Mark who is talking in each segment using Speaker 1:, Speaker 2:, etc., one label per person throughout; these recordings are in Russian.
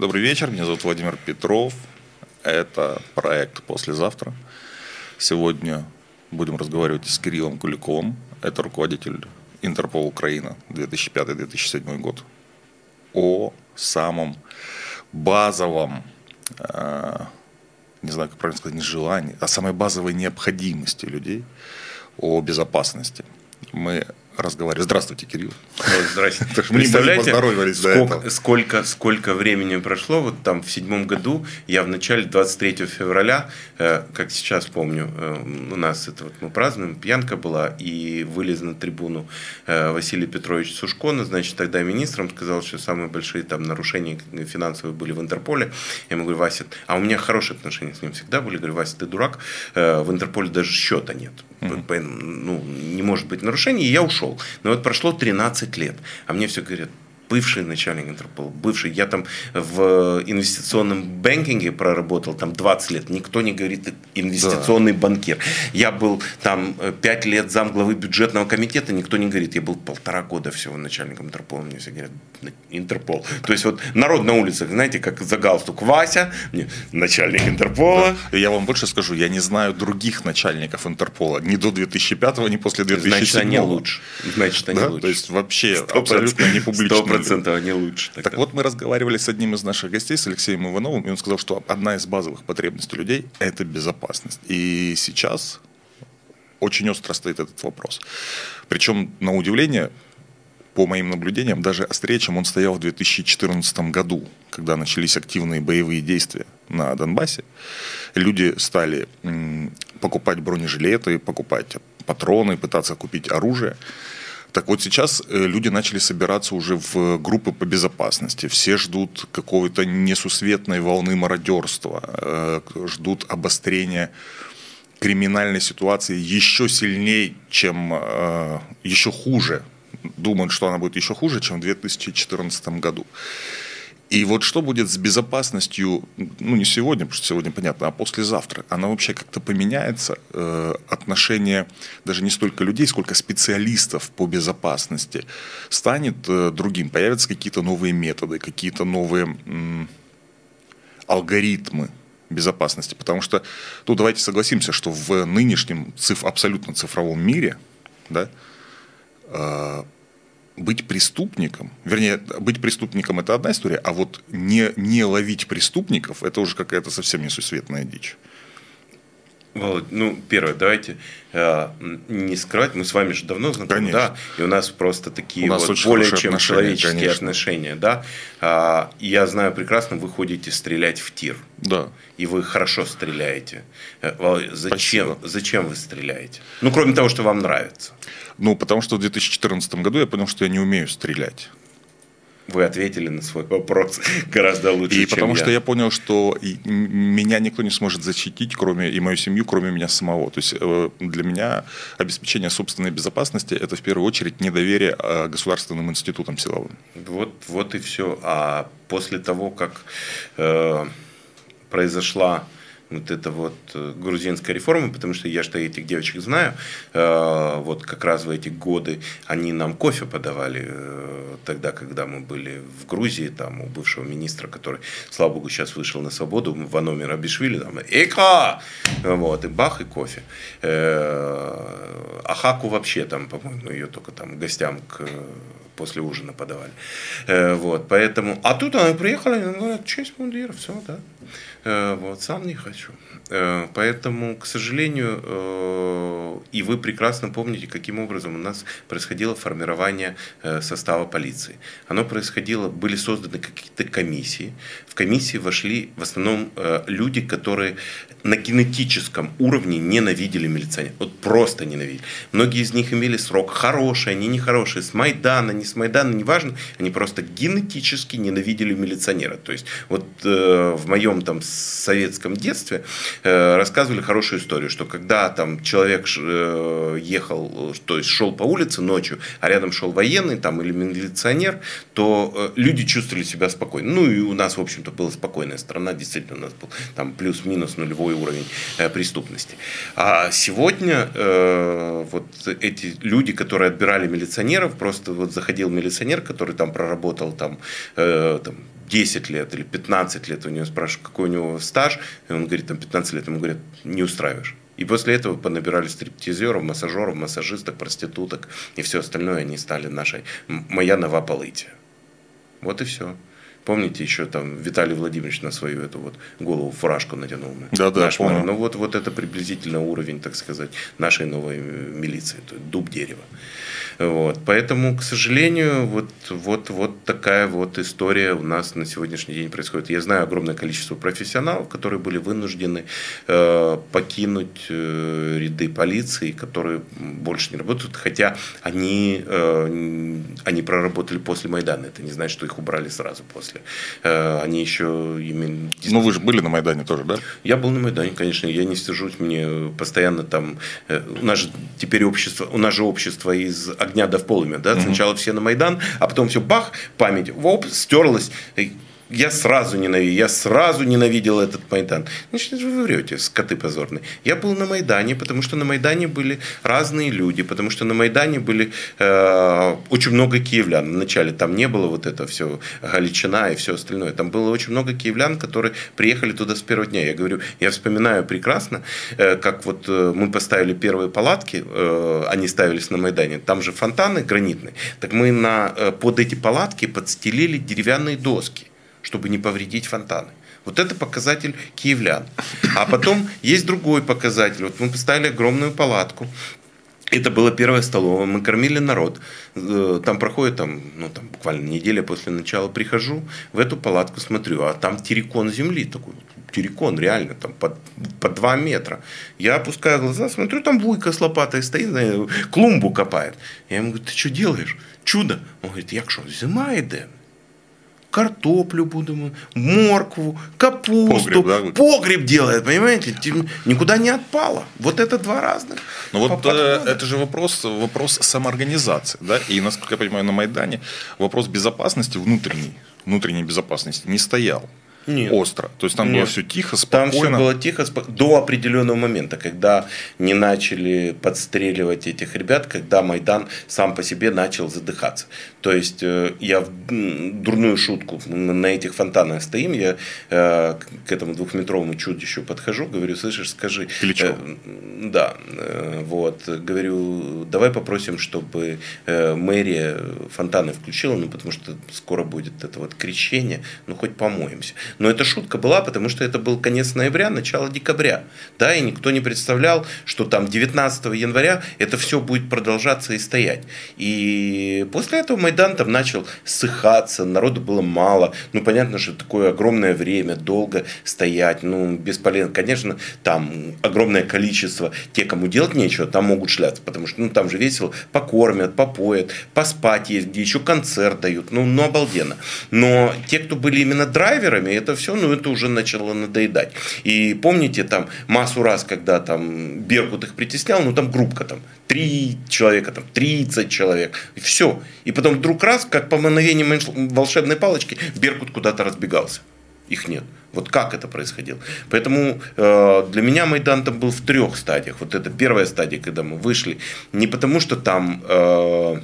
Speaker 1: Добрый вечер, меня зовут Владимир Петров. Это проект «Послезавтра». Сегодня будем разговаривать с Кириллом Куликовым. Это руководитель Интерпол Украина 2005-2007 год. О самом базовом, э, не знаю, как правильно сказать, не желании, а самой базовой необходимости людей о безопасности. Мы разговаривать. Здравствуйте, Кирилл.
Speaker 2: Здравствуйте. Представляете, сколько, сколько, сколько времени прошло? Вот там в седьмом году, я в начале 23 февраля, э, как сейчас помню, э, у нас это вот мы празднуем, пьянка была, и вылез на трибуну э, Василий Петрович Сушко, значит, тогда министром, сказал, что самые большие там нарушения финансовые были в Интерполе. Я ему говорю, Вася, а у меня хорошие отношения с ним всегда были. Говорю, Вася, ты дурак, в Интерполе даже счета нет. Mm-hmm. Ну, не может быть нарушений, и я ушел. Но вот прошло 13 лет, а мне все говорят, бывший начальник Интерпола, бывший. Я там в инвестиционном банкинге проработал там 20 лет. Никто не говорит инвестиционный да. банкир. Я был там 5 лет зам главы бюджетного комитета, никто не говорит. Я был полтора года всего начальником Интерпола. Мне все говорят, Интерпол. То есть вот народ на улицах, знаете, как за галстук Вася, начальник Интерпола.
Speaker 1: Да. Я вам больше скажу, я не знаю других начальников Интерпола. Ни до 2005, ни после 2007.
Speaker 2: Значит, они лучше. Значит, они
Speaker 1: да?
Speaker 2: лучше.
Speaker 1: То есть вообще 100%, абсолютно не публичные
Speaker 2: процентов они лучше.
Speaker 1: Тогда. Так вот, мы разговаривали с одним из наших гостей, с Алексеем Ивановым, и он сказал, что одна из базовых потребностей людей – это безопасность. И сейчас очень остро стоит этот вопрос. Причем, на удивление, по моим наблюдениям, даже острее, чем он стоял в 2014 году, когда начались активные боевые действия на Донбассе. Люди стали покупать бронежилеты, покупать патроны, пытаться купить оружие. Так вот сейчас э, люди начали собираться уже в группы по безопасности. Все ждут какой-то несусветной волны мародерства, э, ждут обострения криминальной ситуации еще сильнее, чем э, еще хуже. Думают, что она будет еще хуже, чем в 2014 году. И вот что будет с безопасностью, ну не сегодня, потому что сегодня понятно, а послезавтра? Она вообще как-то поменяется? Э, отношение даже не столько людей, сколько специалистов по безопасности станет э, другим? Появятся какие-то новые методы, какие-то новые м, алгоритмы безопасности? Потому что, ну давайте согласимся, что в нынешнем циф, абсолютно цифровом мире, да, э, быть преступником, вернее, быть преступником это одна история, а вот не, не ловить преступников это уже какая-то совсем несусветная дичь.
Speaker 2: Володь, ну, первое, давайте э, не скрывать, мы с вами же давно знакомы, да, и у нас просто такие вот более чем отношения, человеческие конечно. отношения, да. А, я знаю прекрасно, вы ходите стрелять в тир.
Speaker 1: Да.
Speaker 2: И вы хорошо стреляете. Э, Володь, зачем, зачем вы стреляете? Ну, кроме того, что вам нравится.
Speaker 1: Ну, потому что в 2014 году я понял, что я не умею стрелять
Speaker 2: вы ответили на свой вопрос гораздо лучше,
Speaker 1: и потому я. что я понял, что меня никто не сможет защитить, кроме и мою семью, кроме меня самого. То есть э, для меня обеспечение собственной безопасности это в первую очередь недоверие э, государственным институтам силовым.
Speaker 2: Вот, вот и все. А после того, как э, произошла вот это вот э, грузинская реформа, потому что я что этих девочек знаю, э, вот как раз в эти годы они нам кофе подавали, э, тогда, когда мы были в Грузии, там у бывшего министра, который, слава богу, сейчас вышел на свободу, Ваномир Абишвили, там, эка! Вот, и бах, и кофе. А Хаку вообще там, по-моему, ее только там гостям к после ужина подавали. Вот, поэтому, а тут она приехала, и говорят, честь мундира, все, да. Э, вот, сам не хочу. Э, поэтому, к сожалению, э, и вы прекрасно помните, каким образом у нас происходило формирование состава полиции. Оно происходило, были созданы какие-то комиссии. В комиссии вошли в основном люди, которые на генетическом уровне ненавидели милиционеров. Вот просто ненавидели. Многие из них имели срок хороший, они нехорошие, с Майдана, не с Майдана, неважно. Они просто генетически ненавидели милиционера. То есть вот э, в моем там советском детстве э, рассказывали хорошую историю, что когда там человек э, ехал, то есть шел по улице ночью, а рядом шел военный там или милиционер, то э, люди чувствовали себя спокойно. Ну и у нас, в общем-то, была спокойная страна, действительно, у нас был там плюс-минус нулевой мировой уровень э, преступности. А сегодня э, вот эти люди, которые отбирали милиционеров, просто вот заходил милиционер, который там проработал там, э, там 10 лет или 15 лет, у него спрашивают, какой у него стаж, и он говорит, там 15 лет, ему говорят, не устраиваешь. И после этого понабирали стриптизеров, массажеров, массажисток, проституток и все остальное, они стали нашей, моя новополытия. Вот и все. Помните, еще там Виталий Владимирович на свою эту вот голову фуражку натянул?
Speaker 1: Да, да, помню.
Speaker 2: Ну вот, вот это приблизительно уровень, так сказать, нашей новой милиции, то есть дуб дерева. Вот. Поэтому, к сожалению, вот, вот, вот такая вот история у нас на сегодняшний день происходит. Я знаю огромное количество профессионалов, которые были вынуждены э, покинуть э, ряды полиции, которые больше не работают, хотя они, э, они проработали после Майдана. Это не значит, что их убрали сразу после. Э, они еще именно...
Speaker 1: Ну, вы же были на Майдане тоже, да?
Speaker 2: Я был на Майдане, конечно. Я не стяжусь, мне постоянно там... Э, у нас же теперь общество, у нас же общество из огня до в полымя. Да? Сначала все на Майдан, а потом все бах, память, воп, стерлась я сразу ненавидел, я сразу ненавидел этот Майдан. Значит, вы врете, скоты позорные. Я был на Майдане, потому что на Майдане были разные люди, потому что на Майдане были э, очень много киевлян. Вначале там не было вот это все, Галичина и все остальное. Там было очень много киевлян, которые приехали туда с первого дня. Я говорю, я вспоминаю прекрасно, э, как вот э, мы поставили первые палатки, э, они ставились на Майдане, там же фонтаны гранитные. Так мы на, э, под эти палатки подстелили деревянные доски чтобы не повредить фонтаны. Вот это показатель киевлян. А потом есть другой показатель. Вот мы поставили огромную палатку. Это была первая столовая, мы кормили народ. Э, там проходит там, ну, там, буквально неделя после начала прихожу, в эту палатку смотрю, а там террикон земли такой, террикон реально, там под, под 2 метра. Я опускаю глаза, смотрю, там вуйка с лопатой стоит, клумбу копает. Я ему говорю, ты что делаешь? Чудо. Он говорит, як що, зима йде картоплю будем, моркву, капусту, погреб, да? погреб делает, понимаете, никуда не отпало. Вот это два разных.
Speaker 1: Ну вот э, это же вопрос, вопрос самоорганизации, да, и насколько я понимаю, на Майдане вопрос безопасности внутренней, внутренней безопасности не стоял. Нет. остро. То есть там Нет. было все тихо, спокойно.
Speaker 2: Там все было тихо до определенного момента, когда не начали подстреливать этих ребят, когда Майдан сам по себе начал задыхаться. То есть э, я в дурную шутку на этих фонтанах стоим, я э, к этому двухметровому чудищу подхожу, говорю, слышишь, скажи.
Speaker 1: Кличко.
Speaker 2: Э, да, вот, говорю, давай попросим, чтобы мэрия фонтаны включила, ну потому что скоро будет это вот крещение, ну хоть помоемся. Но эта шутка была, потому что это был конец ноября, начало декабря. Да, и никто не представлял, что там 19 января это все будет продолжаться и стоять. И после этого Майдан там начал ссыхаться, народу было мало. Ну, понятно, что такое огромное время, долго стоять, ну, бесполезно. Конечно, там огромное количество, те, кому делать нечего, там могут шляться, потому что, ну, там же весело, покормят, попоят, поспать есть, где еще концерт дают, ну, ну, обалденно. Но те, кто были именно драйверами, это все, ну, это уже начало надоедать. И помните, там, массу раз, когда там Беркут их притеснял, ну, там группка там, три человека, там, 30 человек, и все. И потом вдруг раз, как по мановению волшебной палочки, Беркут куда-то разбегался. Их нет. Вот как это происходило. Поэтому э, для меня Майдан там был в трех стадиях. Вот это первая стадия, когда мы вышли. Не потому, что там э,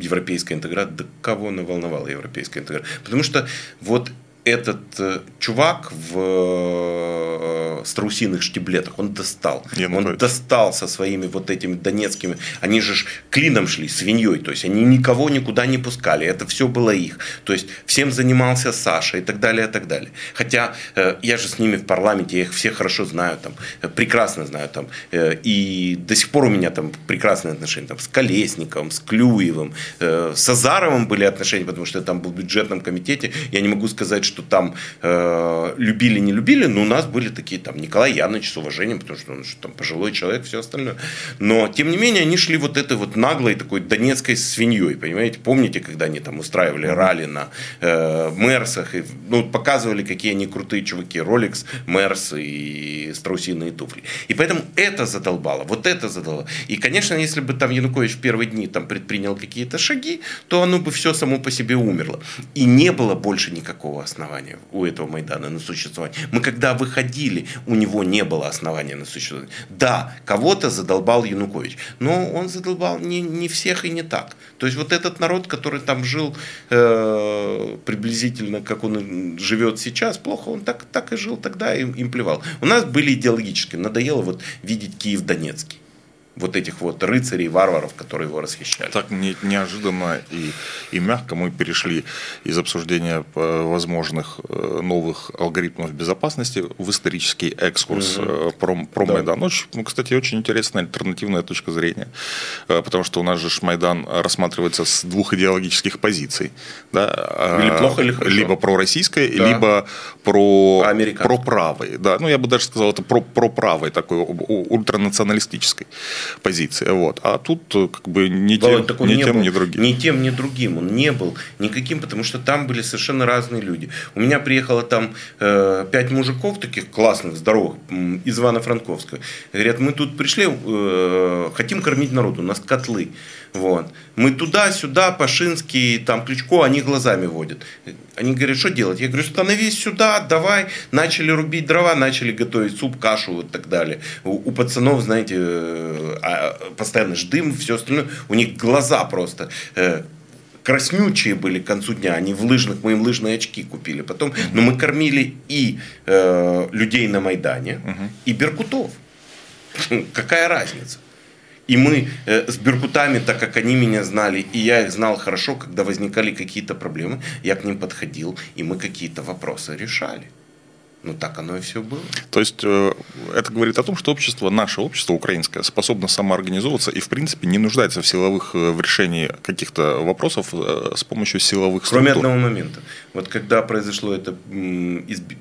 Speaker 2: европейская интеграция, да кого она волновала европейская интеграция? Потому что вот этот э, чувак в э, страусиных штиблетах, он достал. Я он достал со своими вот этими донецкими, они же клином шли, свиньей, то есть они никого никуда не пускали, это все было их. То есть всем занимался Саша и так далее, и так далее. Хотя э, я же с ними в парламенте, я их всех хорошо знаю, там, прекрасно знаю, там, и до сих пор у меня там прекрасные отношения там, с Колесниковым, с Клюевым, с Азаровым были отношения, потому что я там был в бюджетном комитете, я не могу сказать, что там э, любили, не любили, но у нас были такие там Николай Янович с уважением, потому что он что, там пожилой человек, все остальное. Но, тем не менее, они шли вот этой вот наглой такой донецкой свиньей, понимаете? Помните, когда они там устраивали ралли на э, Мерсах, и, ну, показывали, какие они крутые чуваки, Rolex, Мерс и страусиные туфли. И поэтому это задолбало, вот это задолбало. И, конечно, если бы там Янукович в первые дни там предпринял какие-то шаги, то оно бы все само по себе умерло. И не было больше никакого основания основания у этого Майдана на существование. Мы когда выходили, у него не было основания на существование. Да, кого-то задолбал Янукович, но он задолбал не, не всех и не так. То есть вот этот народ, который там жил э, приблизительно, как он живет сейчас, плохо, он так, так и жил тогда, и им плевал. У нас были идеологические, надоело вот видеть Киев Донецкий вот этих вот рыцарей, варваров, которые его расхищали.
Speaker 1: Так не, неожиданно и, и мягко мы перешли из обсуждения э, возможных э, новых алгоритмов безопасности в исторический экскурс угу. про, про да. Майдан. Очень, ну, кстати, очень интересная альтернативная точка зрения, потому что у нас же Майдан рассматривается с двух идеологических позиций. Да?
Speaker 2: Или плохо, или хорошо.
Speaker 1: Либо пророссийской, да. либо про, про правой. Да? Ну, я бы даже сказал, это про, про правой, такой ультранационалистической позиция. Вот. А тут э, как бы ни Володь, тем, ни, тем
Speaker 2: был,
Speaker 1: ни другим.
Speaker 2: Ни тем, ни другим. Он не был никаким, потому что там были совершенно разные люди. У меня приехало там э, пять мужиков таких классных, здоровых, из Ивано-Франковска. Говорят, мы тут пришли, э, хотим кормить народ, у нас котлы. Вот. Мы туда-сюда, Пашинский, там, Кличко, они глазами водят. Они говорят, что делать? Я говорю, становись сюда, давай. Начали рубить дрова, начали готовить суп, кашу и так далее. У, у пацанов, знаете, э, а, постоянно ж дым, все остальное. У них глаза просто э, краснючие были к концу дня. Они в лыжных, мы им лыжные очки купили. Потом, но мы кормили и э, людей на Майдане, и беркутов. Какая разница? И мы э, с Беркутами, так как они меня знали, и я их знал хорошо, когда возникали какие-то проблемы, я к ним подходил, и мы какие-то вопросы решали. Ну, так оно и все было.
Speaker 1: То есть, э, это говорит о том, что общество, наше общество украинское, способно самоорганизовываться и, в принципе, не нуждается в силовых, э, в решении каких-то вопросов э, с помощью силовых
Speaker 2: структур. Кроме одного момента. Вот когда произошло это...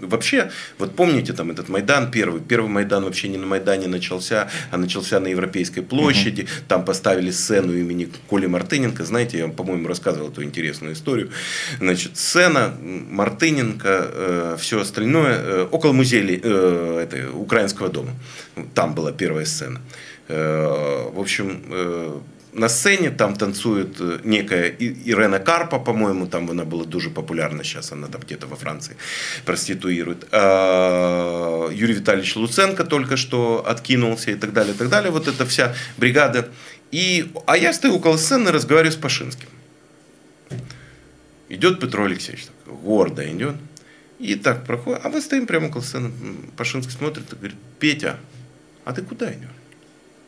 Speaker 2: Вообще, вот помните там этот Майдан первый? Первый Майдан вообще не на Майдане начался, а начался на Европейской площади. Угу. Там поставили сцену имени Коли Мартыненко. Знаете, я вам, по-моему, рассказывал эту интересную историю. Значит, сцена, Мартыненко, э, все остальное около музея э, этой, Украинского дома. Там была первая сцена. Э, в общем, на сцене там танцует некая Ирена Карпа, по-моему, там она была дуже популярна, сейчас она там где-то во Франции проституирует. А Юрий Витальевич Луценко только что откинулся и так далее, и так далее. Вот эта вся бригада. И, а я стою около сцены, разговариваю с Пашинским. Идет Петро Алексеевич, так, гордо идет. И так проходит. А мы стоим прямо около сцены. Пашинский смотрит и говорит, Петя, а ты куда идешь?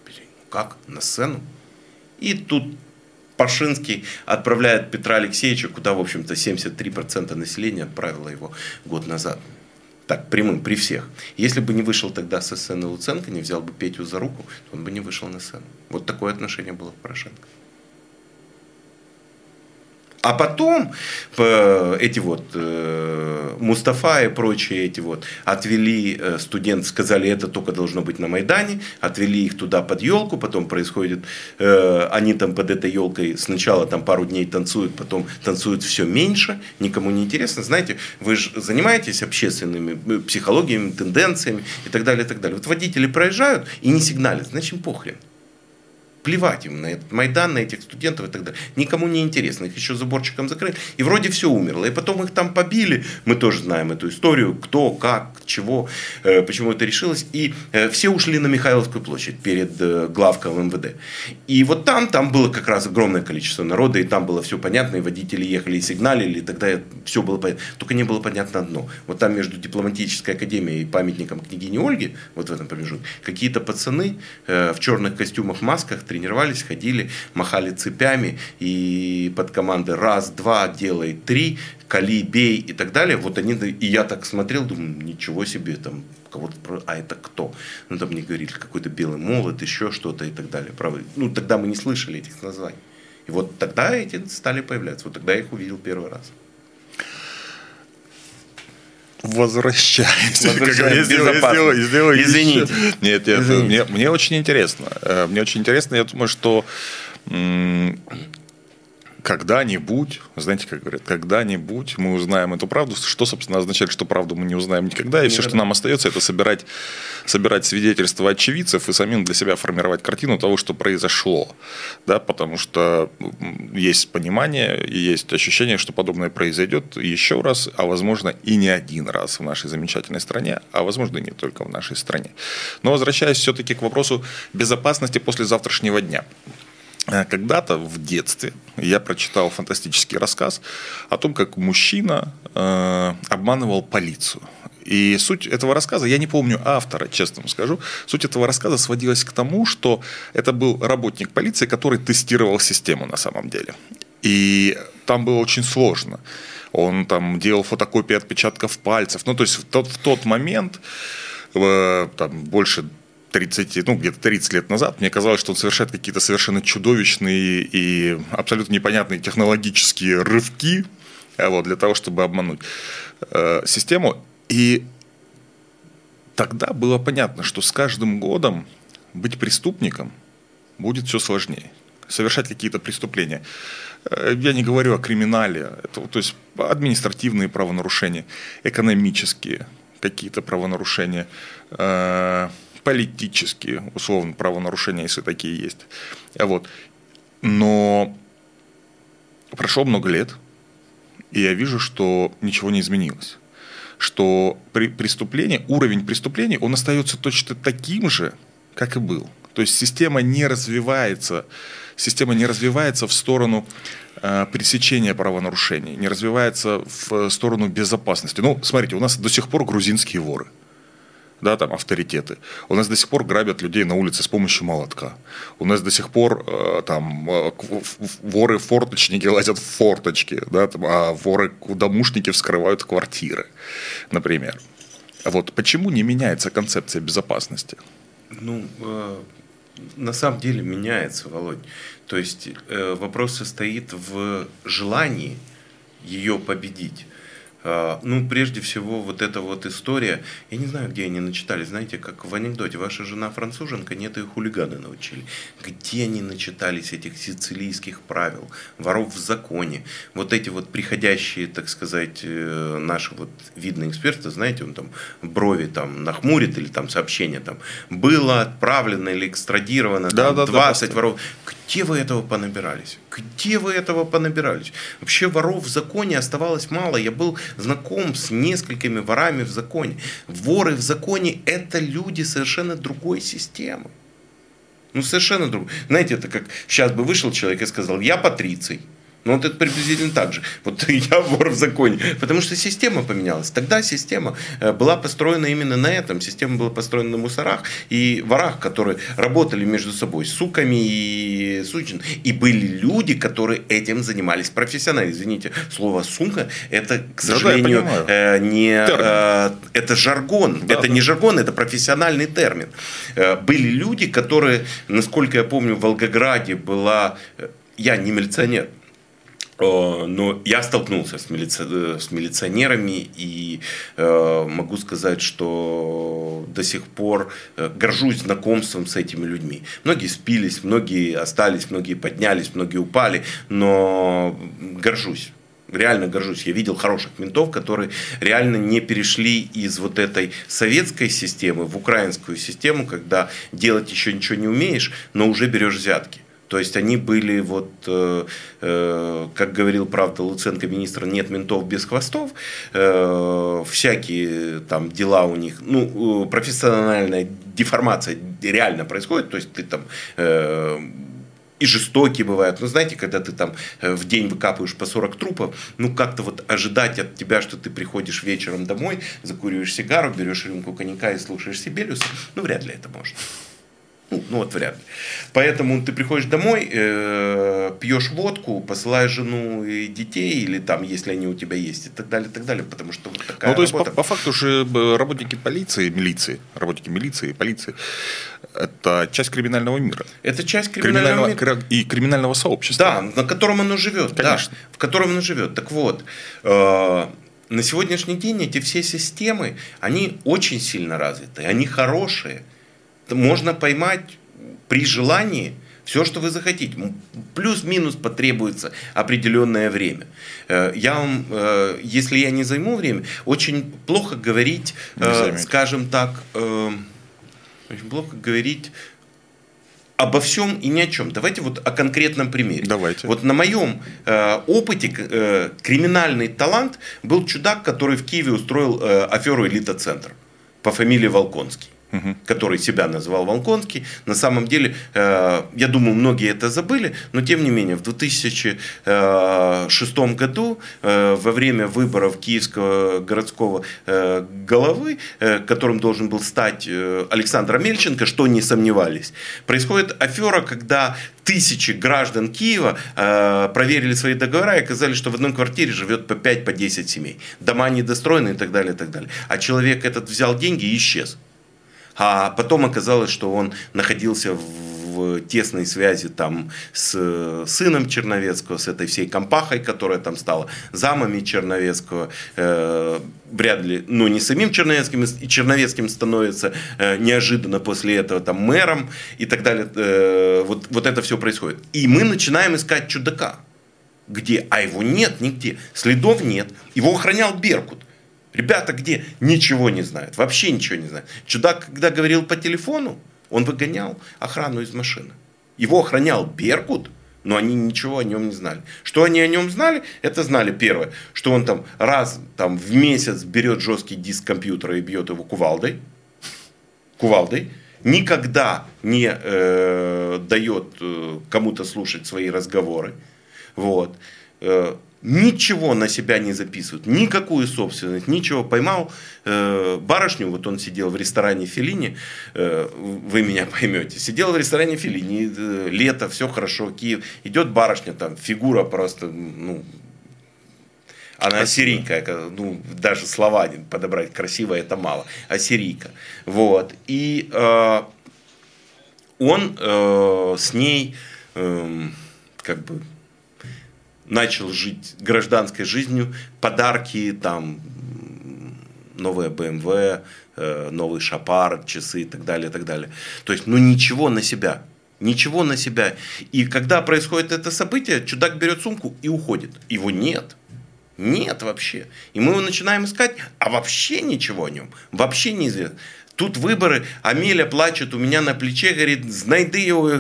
Speaker 2: Петя, «Ну как? На сцену? И тут Пашинский отправляет Петра Алексеевича, куда, в общем-то, 73% населения отправило его год назад. Так, прямым, при всех. Если бы не вышел тогда со сцены Луценко, не взял бы Петю за руку, то он бы не вышел на сцену. Вот такое отношение было к Порошенко. А потом э, эти вот э, Мустафа и прочие эти вот отвели э, студент, сказали, это только должно быть на Майдане, отвели их туда под елку, потом происходит, они там под этой елкой сначала там пару дней танцуют, потом танцуют все меньше, никому не интересно. Знаете, вы же занимаетесь общественными психологиями, тенденциями и так далее, и так далее. Вот водители проезжают и не сигналят, значит похрен плевать им на этот Майдан, на этих студентов и так далее. Никому не интересно. Их еще заборчиком закрыли. И вроде все умерло. И потом их там побили. Мы тоже знаем эту историю. Кто, как, чего, э, почему это решилось. И э, все ушли на Михайловскую площадь перед э, главком МВД. И вот там, там было как раз огромное количество народа. И там было все понятно. И водители ехали и сигналили. И тогда все было понятно. Только не было понятно одно. Вот там между дипломатической академией и памятником княгини Ольги, вот в этом промежутке, какие-то пацаны в черных костюмах, масках, тренировались, ходили, махали цепями и под команды раз, два, делай, три, кали, бей и так далее. Вот они, и я так смотрел, думаю, ничего себе, там, кого-то, а это кто? Ну, там мне говорили, какой-то белый молот, еще что-то и так далее. Правы. Ну, тогда мы не слышали этих названий. И вот тогда эти стали появляться. Вот тогда я их увидел первый раз.
Speaker 1: Возвращаемся.
Speaker 2: Возвращаемся. Извините.
Speaker 1: Нет, нет, Мне, мне очень интересно. Э, мне очень интересно, я думаю, что когда-нибудь, знаете, как говорят, когда-нибудь мы узнаем эту правду, что, собственно, означает, что правду мы не узнаем никогда, и все, что нам остается, это собирать, собирать свидетельства очевидцев и самим для себя формировать картину того, что произошло, да, потому что есть понимание и есть ощущение, что подобное произойдет еще раз, а возможно и не один раз в нашей замечательной стране, а возможно и не только в нашей стране. Но возвращаясь все-таки к вопросу безопасности после завтрашнего дня. Э, когда-то в детстве я прочитал фантастический рассказ о том, как мужчина э, обманывал полицию. И суть этого рассказа, я не помню автора, честно вам скажу, суть этого рассказа сводилась к тому, что это был работник полиции, который тестировал систему на самом деле. И там было очень сложно. Он там делал фотокопии отпечатков пальцев. Ну, то есть в тот, в тот момент, э, там, больше 30, ну, где-то 30 лет назад, мне казалось, что он совершает какие-то совершенно чудовищные и абсолютно непонятные технологические рывки э, вот, для того, чтобы обмануть э, систему. И тогда было понятно, что с каждым годом быть преступником будет все сложнее. Совершать какие-то преступления. Э, я не говорю о криминале, это, то есть административные правонарушения, экономические какие-то правонарушения, э, политические, условно, правонарушения, если такие есть. Вот. Но прошло много лет, и я вижу, что ничего не изменилось. Что при преступлении, уровень преступлений, он остается точно таким же, как и был. То есть система не развивается, система не развивается в сторону э, пресечения правонарушений, не развивается в сторону безопасности. Ну, смотрите, у нас до сих пор грузинские воры – да, там, авторитеты. У нас до сих пор грабят людей на улице с помощью молотка. У нас до сих пор э, там э, воры-форточники лазят в форточки, да, там, а воры-домушники вскрывают квартиры, например. Вот почему не меняется концепция безопасности?
Speaker 2: Ну, э, на самом деле меняется, Володь. То есть э, вопрос состоит в желании ее победить. А, ну, прежде всего, вот эта вот история, я не знаю, где они начитали, знаете, как в анекдоте, ваша жена француженка, нет, ее хулиганы научили. Где они начитались этих сицилийских правил, воров в законе, вот эти вот приходящие, так сказать, э, наши вот видные эксперты, знаете, он там брови там нахмурит или там сообщение там, было отправлено или экстрадировано да, там, да, 20 да, воров. Где вы этого понабирались? Где вы этого понабирались? Вообще воров в законе оставалось мало. Я был знаком с несколькими ворами в законе. Воры в законе – это люди совершенно другой системы. Ну, совершенно другой. Знаете, это как сейчас бы вышел человек и сказал, я патриций. Ну, вот это приблизительно так же. Вот я вор в законе. Потому что система поменялась. Тогда система э, была построена именно на этом. Система была построена на мусорах и ворах, которые работали между собой, суками и сучин. И были люди, которые этим занимались профессионально. Извините, слово сука, это, к сожалению, да, да, не... Э, это жаргон. Да, это да. не жаргон, это профессиональный термин. Э, были люди, которые, насколько я помню, в Волгограде была... Я не милиционер, Э, но я столкнулся с, милици... Э, с милиционерами и э, могу сказать, что до сих пор э, горжусь знакомством с этими людьми. Многие спились, многие остались, многие поднялись, многие упали, но горжусь. Реально горжусь. Я видел хороших ментов, которые реально не перешли из вот этой советской системы в украинскую систему, когда делать еще ничего не умеешь, но уже берешь взятки. То есть они были, вот, э, э, как говорил, правда, Луценко, министр, нет ментов без хвостов, э, всякие там дела у них, ну, профессиональная деформация реально происходит, то есть ты там э, и жестокие бывают. Ну, знаете, когда ты там э, в день выкапываешь по 40 трупов, ну, как-то вот ожидать от тебя, что ты приходишь вечером домой, закуриваешь сигару, берешь рюмку коньяка и слушаешь Сибелиуса, ну, вряд ли это можно. Ну, ну вот вряд ли. Поэтому ты приходишь домой, э, пьешь водку, посылаешь жену и детей, или там, если они у тебя есть, и так далее, и так далее, потому что вот такая
Speaker 1: Ну, то есть, по, по факту же работники полиции, милиции, работники милиции полиции, это часть криминального мира.
Speaker 2: Это часть криминального, криминального
Speaker 1: мира. И криминального сообщества.
Speaker 2: Да, на котором оно живет. Конечно. Да, в котором оно живет. Так вот, э, на сегодняшний день эти все системы, они очень сильно развиты, они хорошие – можно поймать при желании Все, что вы захотите. Плюс-минус потребуется определенное время. Э, я вам, э, если я не займу время, очень плохо говорить, э, скажем так, очень плохо говорить обо всем и ни о чем. Давайте вот о конкретном примере.
Speaker 1: Давайте.
Speaker 2: Вот на моем э, опыте э, криминальный талант был чудак, который в Киеве устроил э, аферу «Элита-центр» по фамилии Волконский угу. который себя называл Волконский. На самом деле, э, я думаю, многие это забыли, но тем не менее, в 2006 году, э, во время выборов Киевского городского э, головы, которым должен был стать Александр Мельченко, что не сомневались, происходит афера, когда тысячи граждан Киева э, проверили свои договора и оказались, что в одной квартире живет по 5-10 по 10 семей. Дома недостроены и так далее, и так далее. А человек этот взял деньги и исчез. А потом оказалось, что он находился в тесной связи там с сыном Черновецкого, с этой всей компахой, которая там стала замами Черновецкого. Э, вряд ли, ну не самим Черновецким, и Черновецким становится э, неожиданно после этого там мэром и так далее. Э, вот, вот это все происходит. И мы начинаем искать чудака. Где? А его нет нигде. Следов нет. Его охранял Беркут. Ребята где? Ничего не знают. Вообще ничего не знают. Чудак, когда говорил по телефону, он выгонял охрану из машины. Его охранял Беркут, но они ничего о нем не знали. Что они о нем знали? Это знали первое, что он там раз там, в месяц берет жесткий диск компьютера и бьет его кувалдой. Кувалдой. Никогда не э, дает э, кому-то слушать свои разговоры. Вот. Э, ничего на себя не записывают, никакую собственность, ничего. Поймал э, барышню, вот он сидел в ресторане Филини, э, вы меня поймете, сидел в ресторане Филини, э, лето, все хорошо, Киев, идет барышня, там фигура просто, ну, она ассирийка, ну, даже слова подобрать красиво это мало, ассирийка. Вот. И э, он э, с ней э, как бы начал жить гражданской жизнью, подарки, там, новая BMW, э, новый шапар, часы и так далее, и так далее. То есть, ну ничего на себя. Ничего на себя. И когда происходит это событие, чудак берет сумку и уходит. Его нет. Нет вообще. И мы его начинаем искать, а вообще ничего о нем. Вообще неизвестно. Тут выборы, Амеля плачет у меня на плече, говорит, знайди его.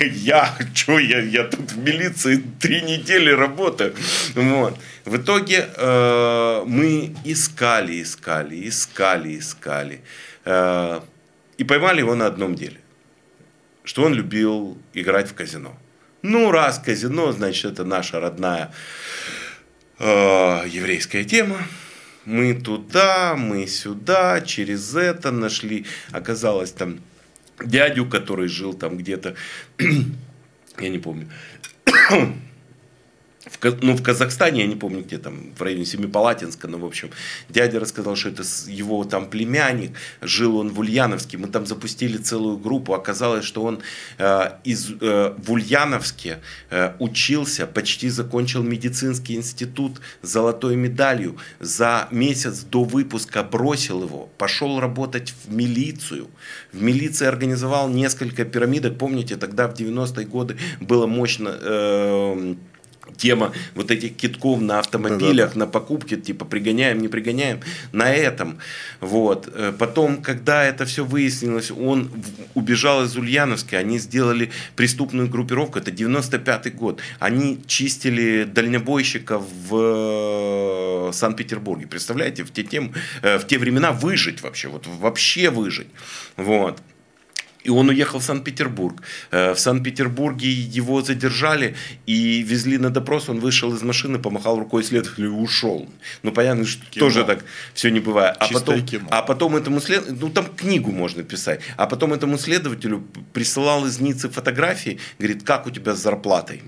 Speaker 2: Я, что я, я тут в милиции три недели работаю. Вот. В итоге э, мы искали, искали, искали, искали. Э, и поймали его на одном деле. Что он любил играть в казино. Ну, раз казино, значит, это наша родная э, еврейская тема мы туда, мы сюда, через это нашли. Оказалось там дядю, который жил там где-то, я не помню, в, ну, в Казахстане, я не помню, где там, в районе Семипалатинска, ну, в общем, дядя рассказал, что это его там племянник, жил он в Ульяновске, мы там запустили целую группу, оказалось, что он э, из, э, в Ульяновске э, учился, почти закончил медицинский институт с золотой медалью, за месяц до выпуска бросил его, пошел работать в милицию, в милиции организовал несколько пирамидок, помните, тогда в 90-е годы было мощно... Э, тема вот этих китков на автомобилях, да, да. на покупке, типа пригоняем, не пригоняем, на этом. Вот. Э, потом, когда это все выяснилось, он убежал из Ульяновска, они сделали преступную группировку, это 95 год. Они чистили дальнобойщиков в э, Санкт-Петербурге. Представляете, в те, тем, э, в те времена выжить вообще, вот вообще выжить. Вот. И он уехал в Санкт-Петербург. Э, в Санкт-Петербурге его задержали и везли на допрос. Он вышел из машины, помахал рукой следователю и ушел. Ну, понятно, что кино. тоже так все не бывает. А потом, а потом этому следователю, ну, там книгу можно писать. А потом этому следователю присылал из Ниццы фотографии, говорит, как у тебя с зарплатой?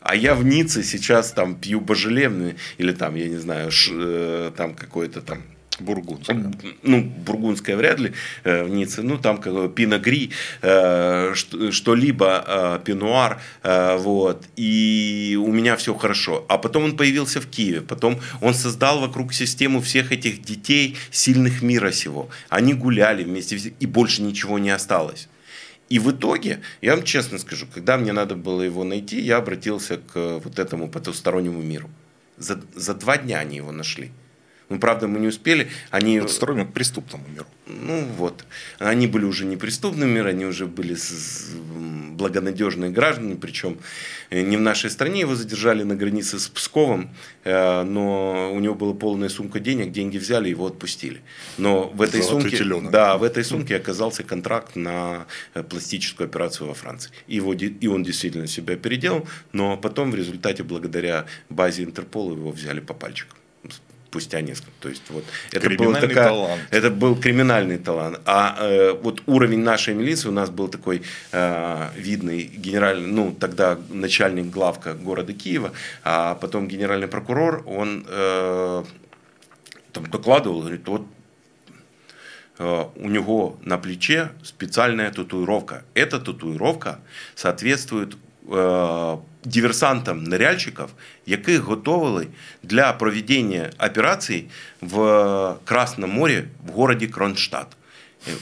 Speaker 2: А я в Ницце сейчас там пью божелемный или там, я не знаю, ш, э, там какой-то там
Speaker 1: Бургундская.
Speaker 2: Ну, бургундская вряд ли э, в Ницце. Ну, там пиногри, э, что-либо, э, пинуар. Вот. И у меня все хорошо. А потом он появился в Киеве. Потом он создал вокруг систему всех этих детей, сильных мира сего. Они гуляли вместе, и больше ничего не осталось. И в итоге, я вам честно скажу, когда мне надо было его найти, я обратился к вот этому потустороннему миру. За, за два дня они его нашли. Ну, правда, мы не успели. Они...
Speaker 1: Потустороннему к преступному миру.
Speaker 2: Ну, вот. Они были уже не преступными, они уже были благонадежные граждане, причем э, не в нашей стране. Его задержали на границе с Псковом, э, но у него была полная сумка денег, деньги взяли, его отпустили. Но в этой Золотой сумке, теленок. да, в этой сумке оказался контракт на э, пластическую операцию во Франции. И, его, и он действительно себя переделал, но потом в результате, благодаря базе Интерпола, его взяли по пальчикам спустя несколько. То есть вот это был такая, талант. Это был криминальный талант. А э, вот уровень нашей милиции у нас был такой э, видный генеральный, ну тогда начальник главка города Киева, а потом генеральный прокурор, он э, там докладывал, говорит, вот э, у него на плече специальная татуировка. Эта татуировка соответствует диверсантам ныряльщиков, яких готовили для проведення операцій в Красному морі в городі Кронштадт.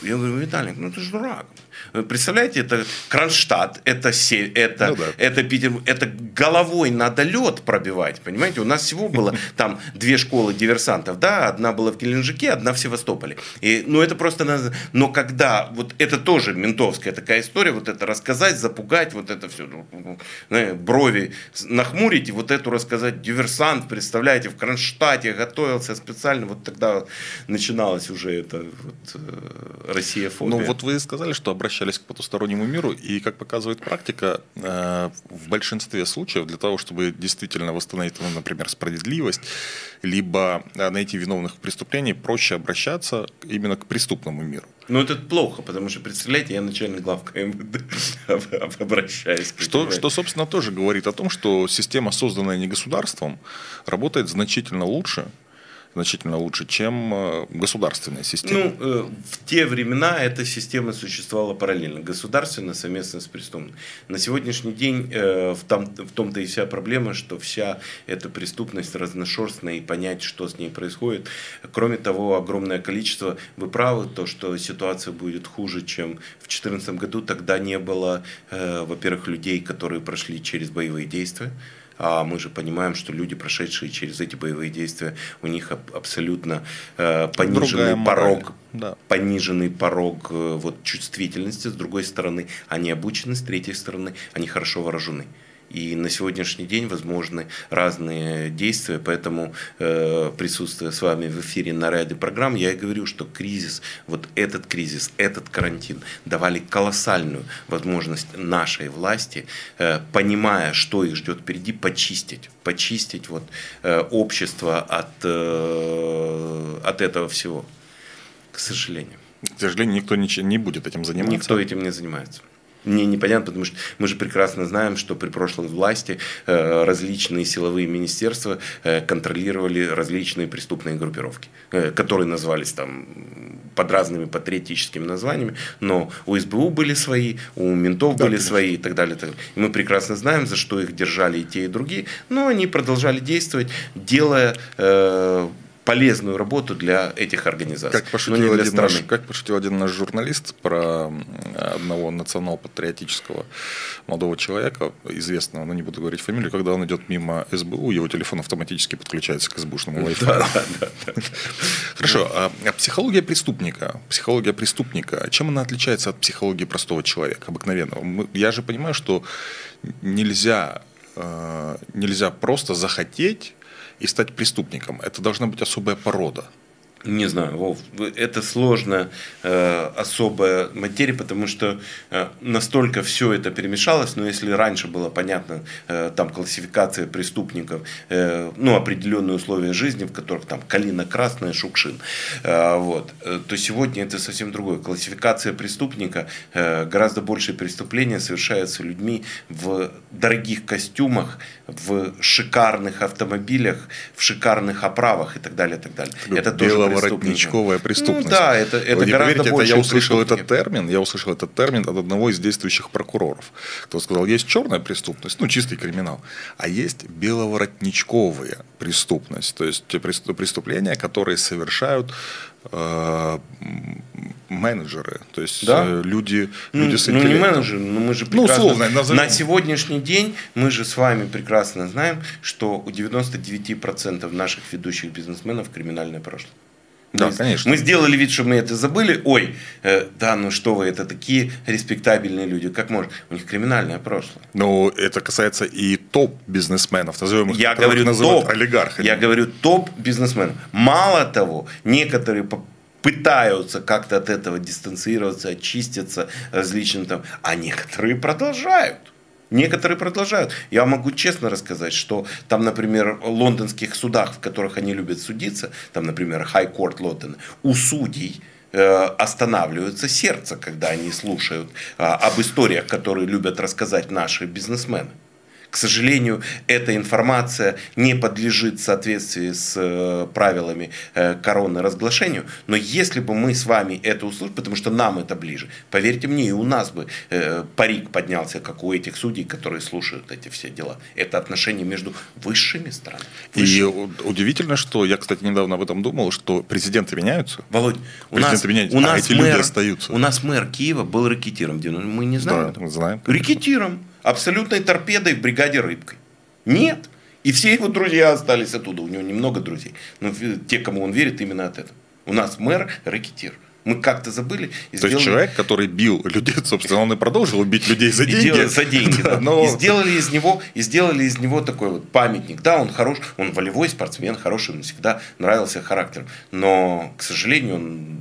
Speaker 2: Я говорю, Віталік, ну ти ж дурак. Представляете, это Кронштадт, это, се, это, ну, да. это Питер, это головой надо лед пробивать, понимаете? У нас всего было там две школы диверсантов, да, одна была в Геленджике, одна в Севастополе. И, ну, это просто надо... Но когда, вот это тоже ментовская такая история, вот это рассказать, запугать, вот это все, ну, ну, брови нахмурить, и вот эту рассказать, диверсант, представляете, в Кронштадте готовился специально, вот тогда начиналась уже эта вот, э, Россия фобия.
Speaker 1: Ну, вот вы сказали, что обращались обращались к потустороннему миру, и, как показывает практика, э, в большинстве случаев для того, чтобы действительно восстановить, ну, например, справедливость, либо э, найти виновных в преступлении, проще обращаться именно к преступному миру.
Speaker 2: Ну, это плохо, потому что, представляете, я начальник главка МВД обращаюсь.
Speaker 1: Что, что, собственно, тоже говорит о том, что система, созданная не государством, работает значительно лучше, значительно лучше, чем э, государственная система.
Speaker 2: Ну, э, в те времена эта система существовала параллельно, государственная совместно с преступной. На сегодняшний день э, в, том, в том-то и вся проблема, что вся эта преступность разношерстная, и понять, что с ней происходит. Кроме того, огромное количество, вы правы, то, что ситуация будет хуже, чем в 2014 году, тогда не было, во-первых, людей, которые прошли через боевые действия, а мы же понимаем, что люди, прошедшие через эти боевые действия, у них абсолютно э, пониженный Другая порог, да. пониженный порог э, вот, чувствительности, с другой стороны, они обучены, с третьей стороны, они хорошо вооружены. И на сегодняшний день возможны разные действия, поэтому э, присутствуя с вами в эфире на ряде программ, я и говорю, что кризис, вот этот кризис, этот карантин давали колоссальную возможность нашей власти, э, понимая, что их ждет впереди, почистить, почистить вот, э, общество от, от этого всего, к сожалению.
Speaker 1: К сожалению, никто не будет этим заниматься.
Speaker 2: Никто этим не занимается. Мне непонятно, потому что мы же прекрасно знаем, что при прошлой власти э, различные силовые министерства э, контролировали различные преступные группировки, э, которые назывались там под разными патриотическими названиями, но у СБУ были свои, у ментов да, были конечно. свои и так далее. Так далее. И мы прекрасно знаем, за что их держали и те, и другие, но они продолжали действовать, делая полезную работу для этих организаций.
Speaker 1: Как пошутил, один наш, как пошутил один наш журналист про одного национал-патриотического молодого человека, известного, но не буду говорить фамилию, когда он идет мимо СБУ, его телефон автоматически подключается к СБУшному Wi-Fi. Хорошо, а, а психология преступника, психология преступника, чем она отличается от психологии простого человека, обыкновенного? Я же понимаю, что нельзя, э, нельзя просто захотеть и стать преступником. Это должна быть особая порода.
Speaker 2: Не знаю, Вов, это сложная, э, особая материя, потому что э, настолько все это перемешалось, но если раньше было понятно, э, там классификация преступников, э, ну, определенные условия жизни, в которых там калина красная, шукшин, э, вот, э, то сегодня это совсем другое. Классификация преступника, э, гораздо большие преступления совершаются людьми в дорогих костюмах, в шикарных автомобилях, в шикарных оправах и так далее, и так далее.
Speaker 1: Это тоже воротничковая преступность. Ну,
Speaker 2: да, это, это Вы гораздо поверите, больше
Speaker 1: это, я услышал этот термин, я услышал этот термин от одного из действующих прокуроров, кто сказал, есть черная преступность, ну чистый криминал, а есть беловоротничковая преступность, то есть те преступления, которые совершают э, менеджеры, то есть
Speaker 2: Да.
Speaker 1: э, люди,
Speaker 2: Ну,
Speaker 1: люди с
Speaker 2: ну, не
Speaker 1: интеллектом.
Speaker 2: менеджеры, но мы же
Speaker 1: Ну,
Speaker 2: прекрасно...
Speaker 1: условно, назовем.
Speaker 2: На сегодняшний день мы же с вами прекрасно знаем, что у 99% наших ведущих бизнесменов криминальное прошлое.
Speaker 1: Да,
Speaker 2: мы,
Speaker 1: конечно.
Speaker 2: Мы сделали вид, что мы это забыли. Ой, э, да, ну что вы, это такие респектабельные люди. Как можно? У них криминальное прошлое.
Speaker 1: Но это касается и топ-бизнесменов, назовем их,
Speaker 2: Я говорю
Speaker 1: называют
Speaker 2: топ.
Speaker 1: олигархами.
Speaker 2: Я говорю топ бизнесменов. Мало того, некоторые пытаются как-то от этого дистанцироваться, очиститься различным там, а некоторые продолжают. Некоторые продолжают. Я могу честно рассказать, что там, например, в лондонских судах, в которых они любят судиться, там, например, High Court Лондон, у судей э, останавливается сердце, когда они слушают а, об историях, которые любят рассказать наши бизнесмены. К сожалению, эта информация не подлежит в соответствии с э, правилами э, короны разглашению. Но если бы мы с вами это услышали, потому что нам это ближе, поверьте мне, и у нас бы э, парик поднялся, как у этих судей, которые слушают эти все дела. Это отношения между высшими странами.
Speaker 1: И
Speaker 2: Высшими.
Speaker 1: у- удивительно, что я, кстати, недавно об этом думал, что президенты меняются.
Speaker 2: Володь, у
Speaker 1: Президенты
Speaker 2: нас,
Speaker 1: меняются,
Speaker 2: у
Speaker 1: а
Speaker 2: нас
Speaker 1: эти люди
Speaker 2: мэр,
Speaker 1: остаются.
Speaker 2: У нас мэр Киева был рэкетиром. в 90 Мы не знаем
Speaker 1: Да, мы знаем.
Speaker 2: Рэкетиром. Абсолютной торпедой в бригаде рыбкой. Нет. И все его друзья остались оттуда. У него немного друзей. Но те, кому он верит, именно от этого. У нас мэр рэкетир. Мы как-то забыли и
Speaker 1: То есть человек, который бил людей, собственно, он и продолжил убить людей за
Speaker 2: и
Speaker 1: деньги.
Speaker 2: делали за деньги, да.
Speaker 1: но
Speaker 2: И сделали из него, и сделали из него такой вот памятник. Да, он хорош, он волевой спортсмен, хороший, он всегда нравился характером. Но, к сожалению, он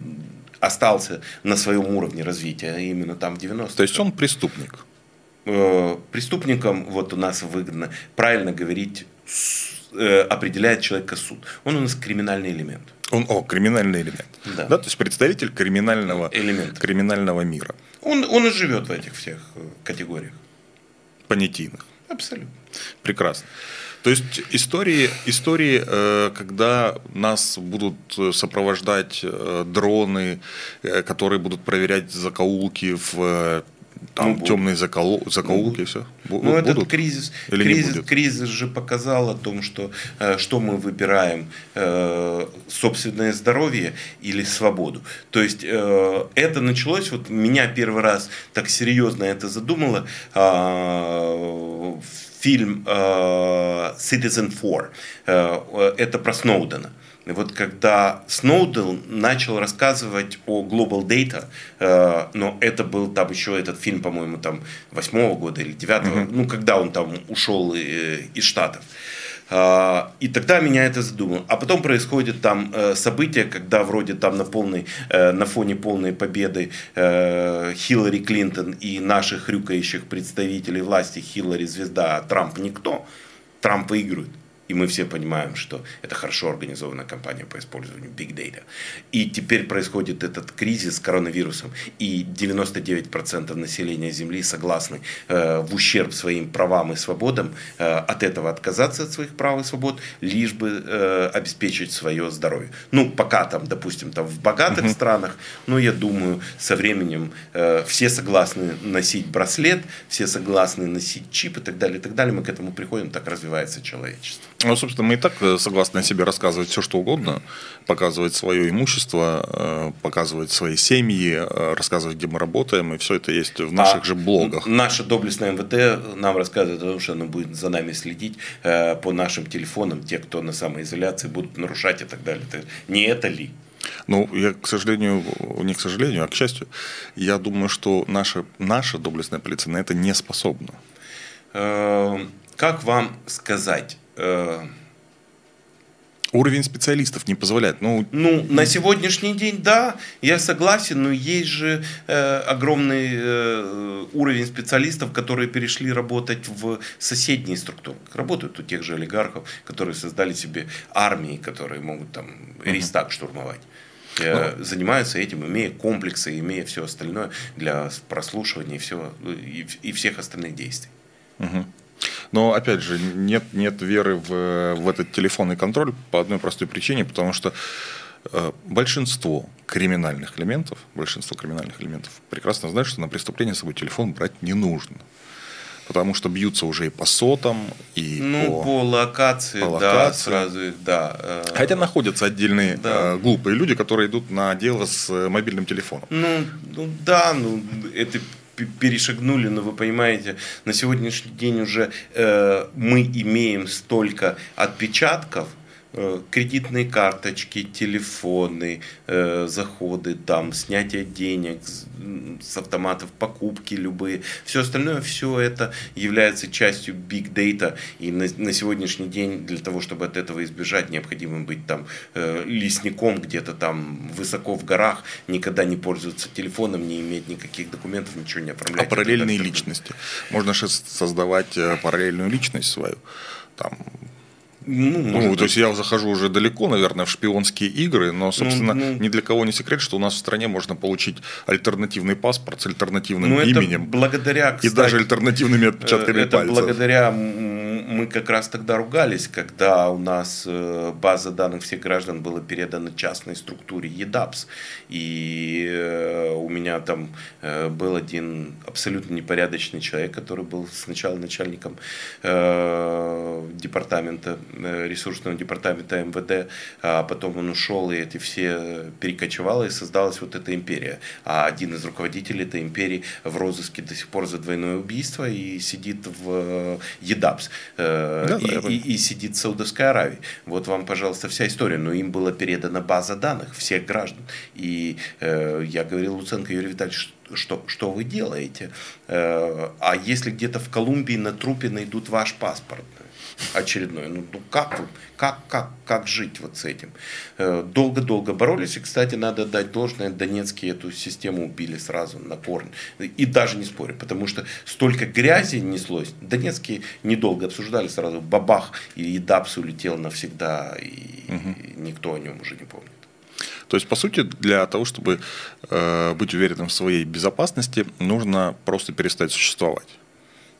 Speaker 2: остался на своем уровне развития именно там в 90
Speaker 1: То есть он преступник.
Speaker 2: Э, преступникам, вот у нас выгодно, правильно говорить, с- э, определяет человека суд. Он у нас криминальный элемент.
Speaker 1: Он, о, криминальный элемент.
Speaker 2: Да.
Speaker 1: то есть представитель криминального,
Speaker 2: Элемент.
Speaker 1: криминального мира.
Speaker 2: Он, он и живет в этих всех э, категориях.
Speaker 1: Понятийных.
Speaker 2: Абсолютно.
Speaker 1: Прекрасно. То есть истории, истории, э, когда нас будут э, сопровождать дроны, которые будут проверять закоулки в там,
Speaker 2: Ну, будут.
Speaker 1: темные закоулки, закоулки, все.
Speaker 2: Ну, этот кризис,
Speaker 1: Или
Speaker 2: кризис, кризис же показал о том, что, э, что мы выбираем, э, собственное здоровье или свободу. То есть э, это началось, вот меня первый раз так серьезно это задумало, а, фильм э, Citizen 4, Э, это про Сноудена. И Вот когда Сноуден начал рассказывать о Global Data, э, но это был там еще этот фильм, по-моему, там восьмого года или девятого, ну, когда он там ушел э, из Штатов. А, И тогда меня это задумало. А потом происходит там э, событие, когда вроде там на, полной, э, на фоне полной победы э, Хиллари Клинтон и наших хрюкающих представителей власти Хиллари звезда, а Трамп никто, Трамп выигрывает. И мы все понимаем, что это хорошо организованная кампания по использованию Big Data. И теперь происходит этот кризис с коронавирусом. И 99% населения Земли согласны э, в ущерб своим правам и свободам э, от этого отказаться от своих прав и свобод, лишь бы э, обеспечить свое здоровье. Ну, пока там, допустим, там в богатых странах, но я думаю, со временем э, все согласны носить браслет, все согласны носить чип и так далее, и так далее. Мы к этому приходим, так развивается человечество.
Speaker 1: Ну, собственно, мы и так э, согласны себе рассказывать все, что угодно, показывать свое имущество, э, показывать свои семьи, э, рассказывать, где мы работаем, и все это есть в наших
Speaker 2: А
Speaker 1: же блогах.
Speaker 2: Наша доблестная МВТ нам рассказывает о том, что она будет за нами следить по нашим телефонам, те, кто на самоизоляции будут нарушать и так далее. Не это ли?
Speaker 1: Ну, я, к сожалению, не к сожалению, а к счастью, я думаю, что наша, наша доблестная полиция на это не способна.
Speaker 2: Э, Как вам сказать? Э,
Speaker 1: Уровень специалистов не позволяет. Ну,
Speaker 2: Ну, на сегодняшний день, да, я согласен, но есть же э, огромный э, уровень специалистов, которые перешли работать в соседние структуры. Работают у тех же олигархов, которые создали себе армии, которые могут там Рейстаг штурмовать. Э, Занимаются этим, имея комплексы, имея все остальное для прослушивания и, всего, и, и всех остальных действий.
Speaker 1: Но опять же, нет, нет веры в, в этот телефонный контроль по одной простой причине, потому что э, большинство криминальных элементов, большинство криминальных элементов прекрасно знают, что на преступление с собой телефон брать не нужно. потому что бьются уже и по сотам, и
Speaker 2: ну, по, по локации, по да, сразу да.
Speaker 1: Э, Хотя находятся отдельные да. глупые люди, которые идут на дело с мобильным телефоном.
Speaker 2: Ну, ну да, ну это перешагнули, но вы понимаете, на сегодняшний день уже э, мы имеем столько отпечатков, кредитные карточки, телефоны, э, заходы, там, снятие денег с автоматов, покупки любые. Все остальное, все это является частью big data. И на, на сегодняшний день для того, чтобы от этого избежать, необходимо быть там э, лесником где-то там высоко в горах, никогда не пользоваться телефоном, не иметь никаких документов, ничего не оформлять.
Speaker 1: А параллельные личности. Можно же создавать параллельную личность свою. Там ну, ну то есть я захожу уже далеко, наверное, в шпионские игры, но, собственно, ну, ну, ни для кого не секрет, что у нас в стране можно получить альтернативный паспорт с альтернативным ну, именем.
Speaker 2: благодаря,
Speaker 1: кстати, и даже альтернативными отпечатками
Speaker 2: это
Speaker 1: пальцев.
Speaker 2: благодаря мы как раз тогда ругались, когда у нас э, база данных всех граждан была передана частной структуре EDAPS. И э, у меня там э, был один абсолютно непорядочный человек, который был сначала начальником департамента, ресурсного департамента МВД, а потом он ушел, и эти все перекочевало, и создалась вот эта империя. А один из руководителей этой империи в розыске до сих пор за двойное убийство и сидит в EDAPS. Э, да, и, да, и, и сидит в Саудовской Аравии. Вот вам, пожалуйста, вся история. Но им была передана база данных всех граждан. И э, я говорил Луценко Юрий Витальевич, что, что вы делаете? Э, а если где-то в Колумбии на трупе найдут ваш паспорт? Очередной. Ну, ну как, как, как, как жить вот с этим? Э, долго-долго боролись. И, кстати, надо дать должное, Донецкие эту систему убили сразу на корне. И даже не спорю, потому что столько грязи неслось. Донецкие недолго обсуждали сразу. Бабах, и ДАПС улетел навсегда, и, угу. никто о нем уже не помнит.
Speaker 1: То есть, по сути, для того, чтобы э, быть уверенным в своей безопасности, нужно просто перестать существовать.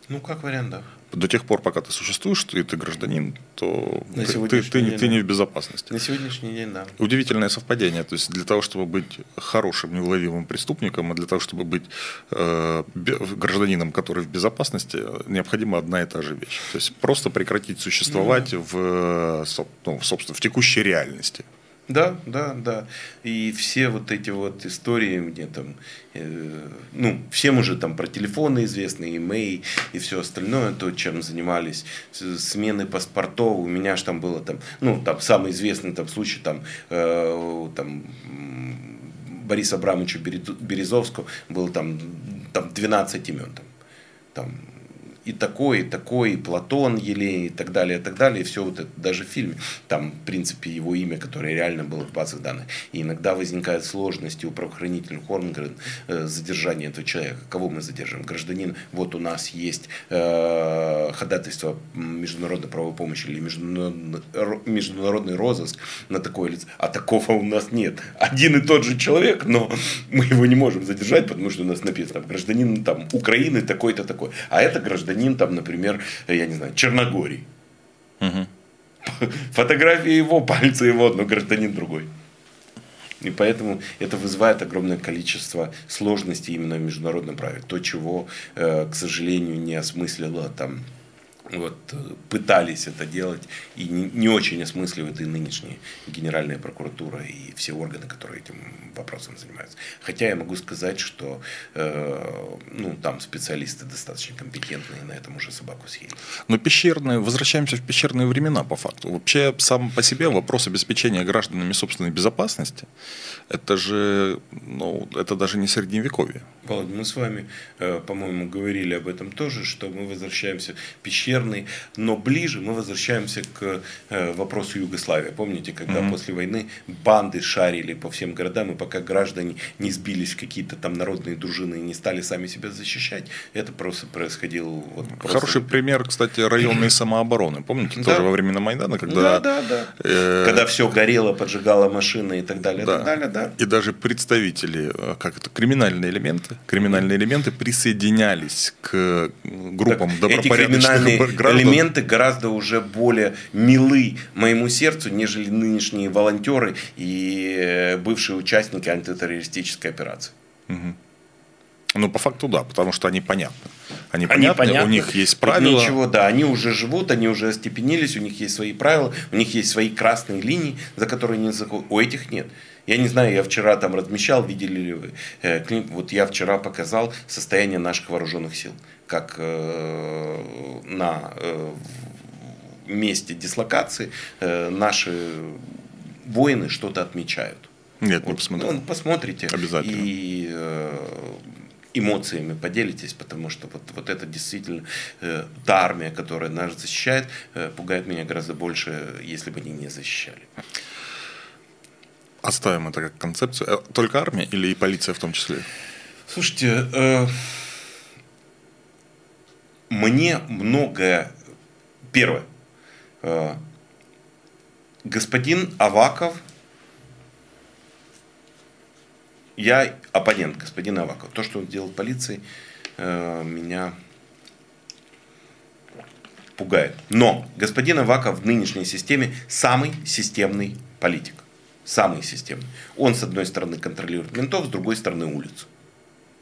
Speaker 2: Ну, как вариант, да
Speaker 1: до тех пор, пока ты существуешь, и ты гражданин, то ты, ты, ты, день, ты не в безопасности.
Speaker 2: На сегодняшний день, да.
Speaker 1: Удивительное совпадение. То есть для того, чтобы быть хорошим, неуловимым преступником, и для того, чтобы быть э, гражданином, который в безопасности, необходима одна и та же вещь. То есть просто прекратить существовать ну, в, ну, собственно, в текущей реальности.
Speaker 2: Да, да, да. И все вот эти вот истории мне там, э, ну, всем уже там про телефоны известны, имей и все остальное, то, чем занимались, смены паспортов, у меня же там было там, ну, там самый известный там случай там, э, там Бориса Абрамовича Березовского было там, там 12 имен там, там и такой, и такой, и Платон Елей, и так далее, и так далее. И все вот это, даже в фильме, там, в принципе, его имя, которое реально было в базах данных. И иногда возникают сложности у правоохранительных органов э, задержания этого человека. Кого мы задержим? Гражданин, вот у нас есть э, ходатайство международной правовой помощи или международный, международный розыск на такое лицо. А такого у нас нет. Один и тот же человек, но мы его не можем задержать, потому что у нас написано гражданин там Украины такой-то такой. А это гражданин гражданин, там, например, я не знаю, Черногории. Угу. Фотография его, пальцы его, но гражданин другой. И поэтому это вызывает огромное количество сложностей именно в международном праве. То, чего, э, к сожалению, не осмыслила там вот, э, пытались это делать и не, не очень осмысливают и нынешняя Генеральная прокуратура и все органы, которые этим вопросом занимаются. Хотя я могу сказать, что э, ну, там специалисты достаточно компетентные, на этом уже собаку съели.
Speaker 1: Но пещерные, возвращаемся в пещерные времена по факту. Вообще сам по себе вопрос обеспечения гражданами собственной безопасности, это же, ну, это даже не средневековье.
Speaker 2: Володь, мы с вами, э, по-моему, говорили об этом тоже, что мы возвращаемся в пещерный, но ближе мы возвращаемся к э, вопросу Югославии. Помните, когда mm-hmm. после войны банды шарили по всем городам, и пока граждане не сбились в какие-то там народные дружины и не стали сами себя защищать, это просто происходило. Вот,
Speaker 1: просто... Хороший пример, кстати, районной самообороны. Помните, тоже во времена Майдана, когда...
Speaker 2: Да, да, да. Э... Когда все горело, поджигало машины и так далее, да. и так далее, да.
Speaker 1: И даже представители, э, как это, криминальные элементы, криминальные элементы присоединялись к группам так добропорядочных
Speaker 2: эти граждан. элементы гораздо уже более милы моему сердцу, нежели нынешние волонтеры и э, бывшие участники антитеррористической операции.
Speaker 1: Угу. Ну, по факту, да, потому что они понятны. они, они понятны, понятны, у них есть правила.
Speaker 2: Ничего, да, они уже живут, они уже остепенились, у них есть свои правила, у них есть свои красные линии, за которые они заходят. У этих нет. Я не знаю, я вчера там размещал, видели ли вы э, клип, вот я вчера показал состояние наших вооруженных сил, как э, на э, месте дислокации э, наши воины что-то отмечают.
Speaker 1: Нет, не посмотрел.
Speaker 2: Ну, посмотрите.
Speaker 1: Обязательно.
Speaker 2: И э, эмоциями поделитесь, потому что вот, вот это действительно э, та армия, которая нас защищает, э, пугает меня гораздо больше, если бы они не защищали.
Speaker 1: Оставим это как концепцию. Э, только армия или и полиция в том числе?
Speaker 2: Слушайте, э, мне многое... Первое. Э, господин Аваков я оппонент господина Авакова. То, что он делал полиции, э, меня пугает. Но господин Аваков в нынешней системе самый системный политик. Самый системный. Он, с одной стороны, контролирует ментов, с другой стороны, улицу.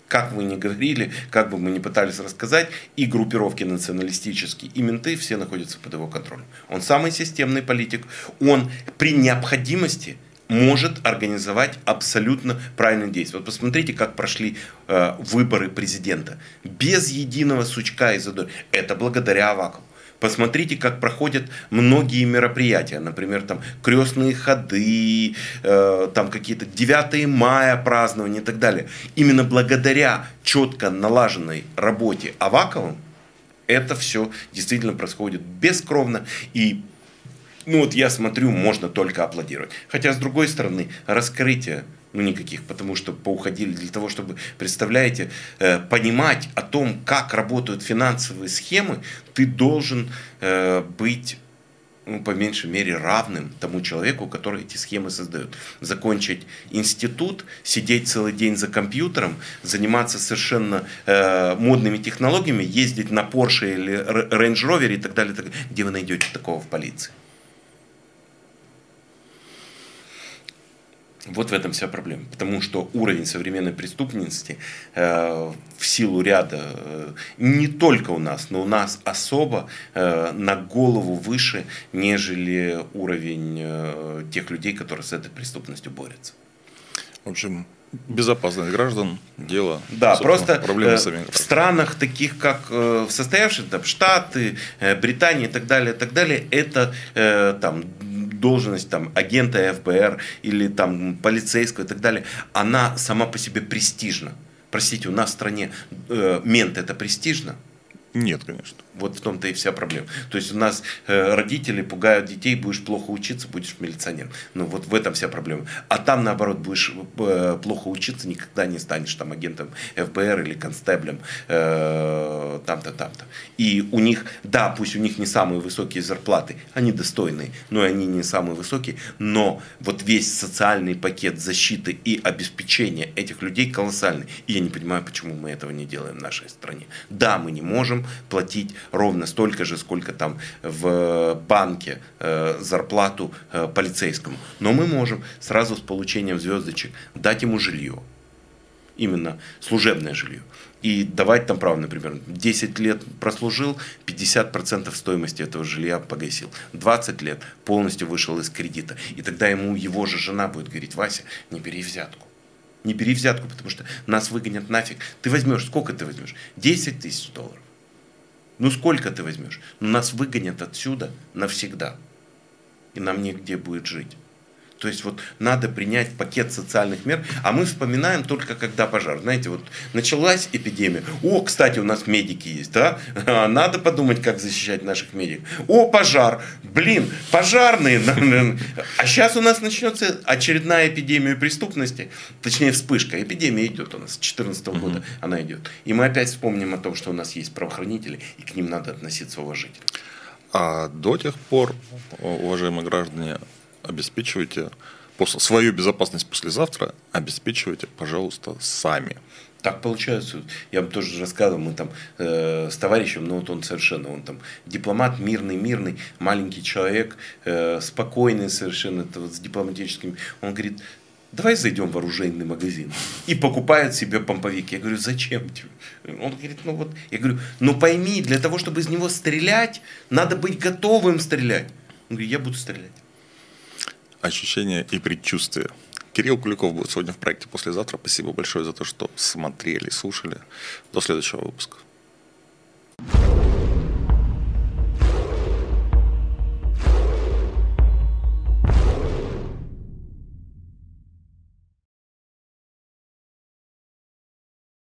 Speaker 2: Как вы ни говорили, как бы мы ни пытались рассказать, и группировки националистические, и менты все находятся под его контролем. Он самый системный политик. Он при необходимости может организовать абсолютно правильные действия. Вот посмотрите, как прошли э, выборы президента. Без единого сучка и задора. Это благодаря Авакову. Посмотрите, как проходят многие мероприятия, например, там крестные ходы, э, там какие-то 9 мая празднования и так далее. Именно благодаря четко налаженной работе Аваковым это все действительно происходит бескровно и ну вот я смотрю, можно только аплодировать. Хотя, с другой стороны, раскрытие ну никаких, потому что поуходили для того, чтобы, представляете, э, понимать о том, как работают финансовые схемы, ты должен э, быть ну, по меньшей мере равным тому человеку, который эти схемы создает. Закончить институт, сидеть целый день за компьютером, заниматься совершенно э, модными технологиями, ездить на Porsche или Range Rover и так далее, так далее. Где вы найдете такого в полиции? Вот в этом вся проблема. Потому что уровень современной преступности э, в силу ряда, э, не только у нас, но у нас особо э, на голову выше, нежели уровень э, тех людей, которые с этой преступностью борются.
Speaker 1: В общем, безопасность граждан дело
Speaker 2: да просто проблемы э, в странах таких как э, состоявшиеся там штаты э, британия и так далее и так далее это там должность там, агента ФБР или там, полицейского и так далее, она сама по себе престижна. Простите, у нас в стране э, мент это престижно?
Speaker 1: Нет, конечно.
Speaker 2: Вот в том-то и вся проблема. То есть у нас э, родители пугают детей, будешь плохо учиться, будешь милиционером. Ну вот в этом вся проблема. А там наоборот будешь э, плохо учиться, никогда не станешь там агентом ФБР или констеблем э, там-то, там-то. И у них, да, пусть у них не самые высокие зарплаты, они достойные, но они не самые высокие, но вот весь социальный пакет защиты и обеспечения этих людей колоссальный. И я не понимаю, почему мы этого не делаем в нашей стране. Да, мы не можем платить ровно столько же, сколько там в банке э, зарплату э, полицейскому. Но мы можем сразу с получением звездочек дать ему жилье. Именно служебное жилье. И давать там право, например, 10 лет прослужил, 50% стоимости этого жилья погасил. 20 лет полностью вышел из кредита. И тогда ему его же жена будет говорить, Вася, не бери взятку. Не бери взятку, потому что нас выгонят нафиг. Ты возьмешь, сколько ты возьмешь? 10 тысяч долларов. Ну сколько ты возьмешь? Ну нас выгонят отсюда навсегда. И нам негде будет жить. То есть вот надо принять пакет социальных мер, а мы вспоминаем только когда пожар. Знаете, вот началась эпидемия. О, кстати, у нас медики есть, да? Надо подумать, как защищать наших медиков. О, пожар. Блин, пожарные. А сейчас у нас начнется очередная эпидемия преступности, точнее вспышка. Эпидемия идет у нас с 2014 года, она идет. И мы опять вспомним о том, что у нас есть правоохранители, и к ним надо относиться уважительно.
Speaker 1: А до тех пор, уважаемые граждане, обеспечивайте свою безопасность послезавтра, обеспечивайте, пожалуйста, сами.
Speaker 2: Так получается. Я вам тоже рассказывал, мы там э, с товарищем, ну вот он совершенно, он там дипломат, мирный, мирный, маленький человек, э, спокойный совершенно, это вот с дипломатическим. Он говорит, давай зайдем в оружейный магазин. И покупает себе помповик. Я говорю, зачем тебе? Он говорит, ну вот, я говорю, ну пойми, для того, чтобы из него стрелять, надо быть готовым стрелять. Он говорит, я буду стрелять
Speaker 1: ощущения и предчувствия. Кирилл Куликов будет сегодня в проекте «Послезавтра». Спасибо большое за то, что смотрели, слушали. До следующего выпуска.